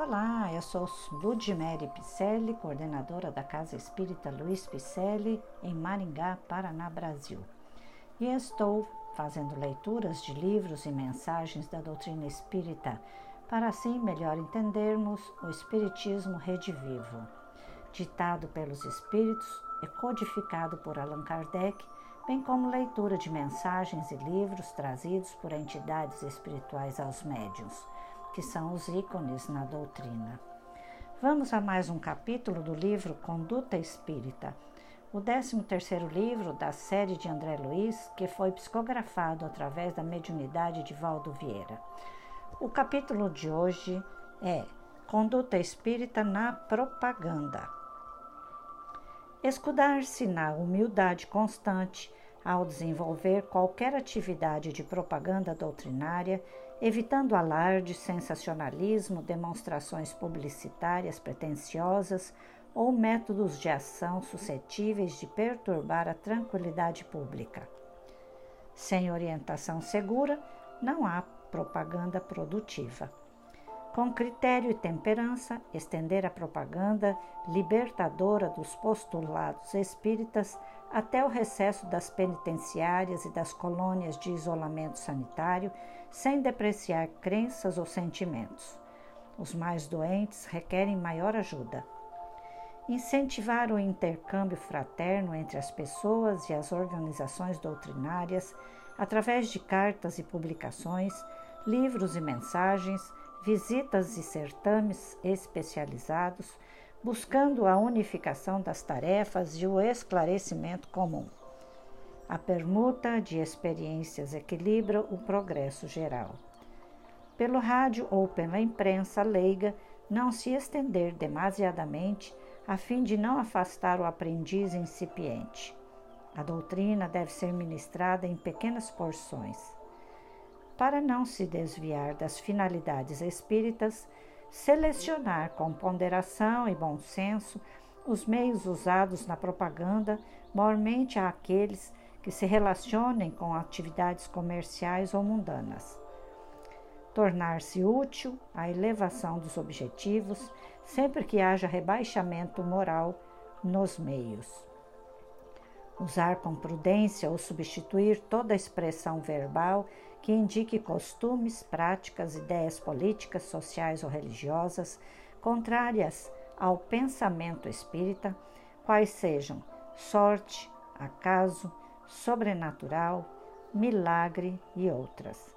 Olá, eu sou Ludmere Picelli, coordenadora da Casa Espírita Luiz Picelli, em Maringá, Paraná, Brasil. E estou fazendo leituras de livros e mensagens da doutrina espírita, para assim melhor entendermos o Espiritismo Rede Vivo, ditado pelos Espíritos e codificado por Allan Kardec, bem como leitura de mensagens e livros trazidos por entidades espirituais aos médiuns que são os ícones na doutrina. Vamos a mais um capítulo do livro Conduta Espírita, o 13º livro da série de André Luiz, que foi psicografado através da mediunidade de Valdo Vieira. O capítulo de hoje é Conduta Espírita na Propaganda. Escudar-se na humildade constante ao desenvolver qualquer atividade de propaganda doutrinária evitando alarde, sensacionalismo, demonstrações publicitárias pretensiosas ou métodos de ação suscetíveis de perturbar a tranquilidade pública. Sem orientação segura, não há propaganda produtiva. Com critério e temperança, estender a propaganda libertadora dos postulados espíritas até o recesso das penitenciárias e das colônias de isolamento sanitário, sem depreciar crenças ou sentimentos. Os mais doentes requerem maior ajuda. Incentivar o intercâmbio fraterno entre as pessoas e as organizações doutrinárias através de cartas e publicações, livros e mensagens, visitas e certames especializados buscando a unificação das tarefas e o esclarecimento comum. A permuta de experiências equilibra o progresso geral. Pelo rádio ou pela imprensa leiga, não se estender demasiadamente a fim de não afastar o aprendiz incipiente. A doutrina deve ser ministrada em pequenas porções. Para não se desviar das finalidades espíritas, selecionar com ponderação e bom senso os meios usados na propaganda, mormente àqueles que se relacionem com atividades comerciais ou mundanas. Tornar-se útil à elevação dos objetivos, sempre que haja rebaixamento moral nos meios. Usar com prudência ou substituir toda expressão verbal que indique costumes, práticas, ideias políticas, sociais ou religiosas contrárias ao pensamento espírita, quais sejam sorte, acaso, sobrenatural, milagre e outras,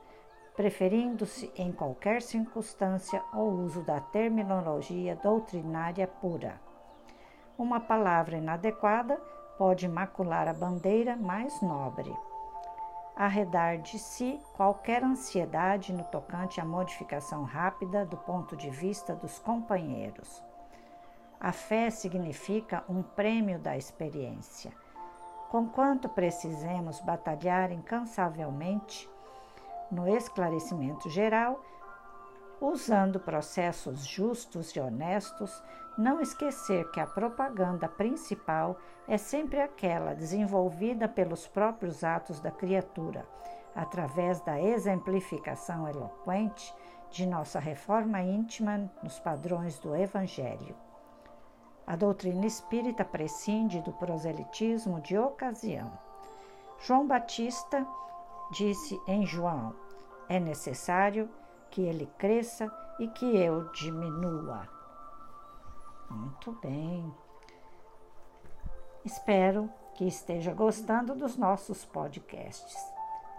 preferindo-se em qualquer circunstância o uso da terminologia doutrinária pura. Uma palavra inadequada pode macular a bandeira mais nobre arredar de si qualquer ansiedade no tocante à modificação rápida do ponto de vista dos companheiros. A fé significa um prêmio da experiência. Conquanto precisemos batalhar incansavelmente no esclarecimento geral, usando processos justos e honestos, não esquecer que a propaganda principal é sempre aquela desenvolvida pelos próprios atos da criatura, através da exemplificação eloquente de nossa reforma íntima nos padrões do Evangelho. A doutrina espírita prescinde do proselitismo de ocasião. João Batista disse em João: é necessário que ele cresça e que eu diminua. Muito bem. Espero que esteja gostando dos nossos podcasts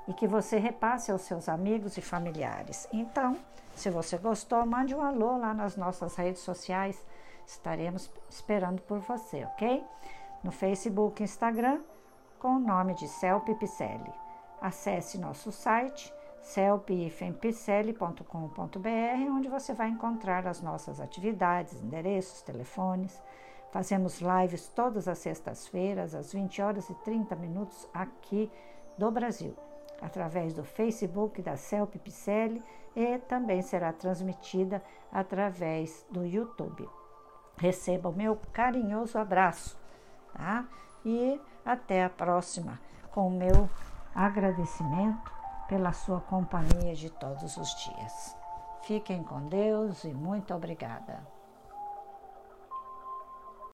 e que você repasse aos seus amigos e familiares. Então, se você gostou, mande um alô lá nas nossas redes sociais. Estaremos esperando por você, ok? No Facebook e Instagram, com o nome de Celp Picelli. Acesse nosso site celpifempicele.com.br, onde você vai encontrar as nossas atividades, endereços, telefones. Fazemos lives todas as sextas-feiras, às 20 horas e 30 minutos, aqui do Brasil, através do Facebook da Celp Picelli e também será transmitida através do YouTube. Receba o meu carinhoso abraço, tá? E até a próxima, com o meu agradecimento pela sua companhia de todos os dias. Fiquem com Deus e muito obrigada.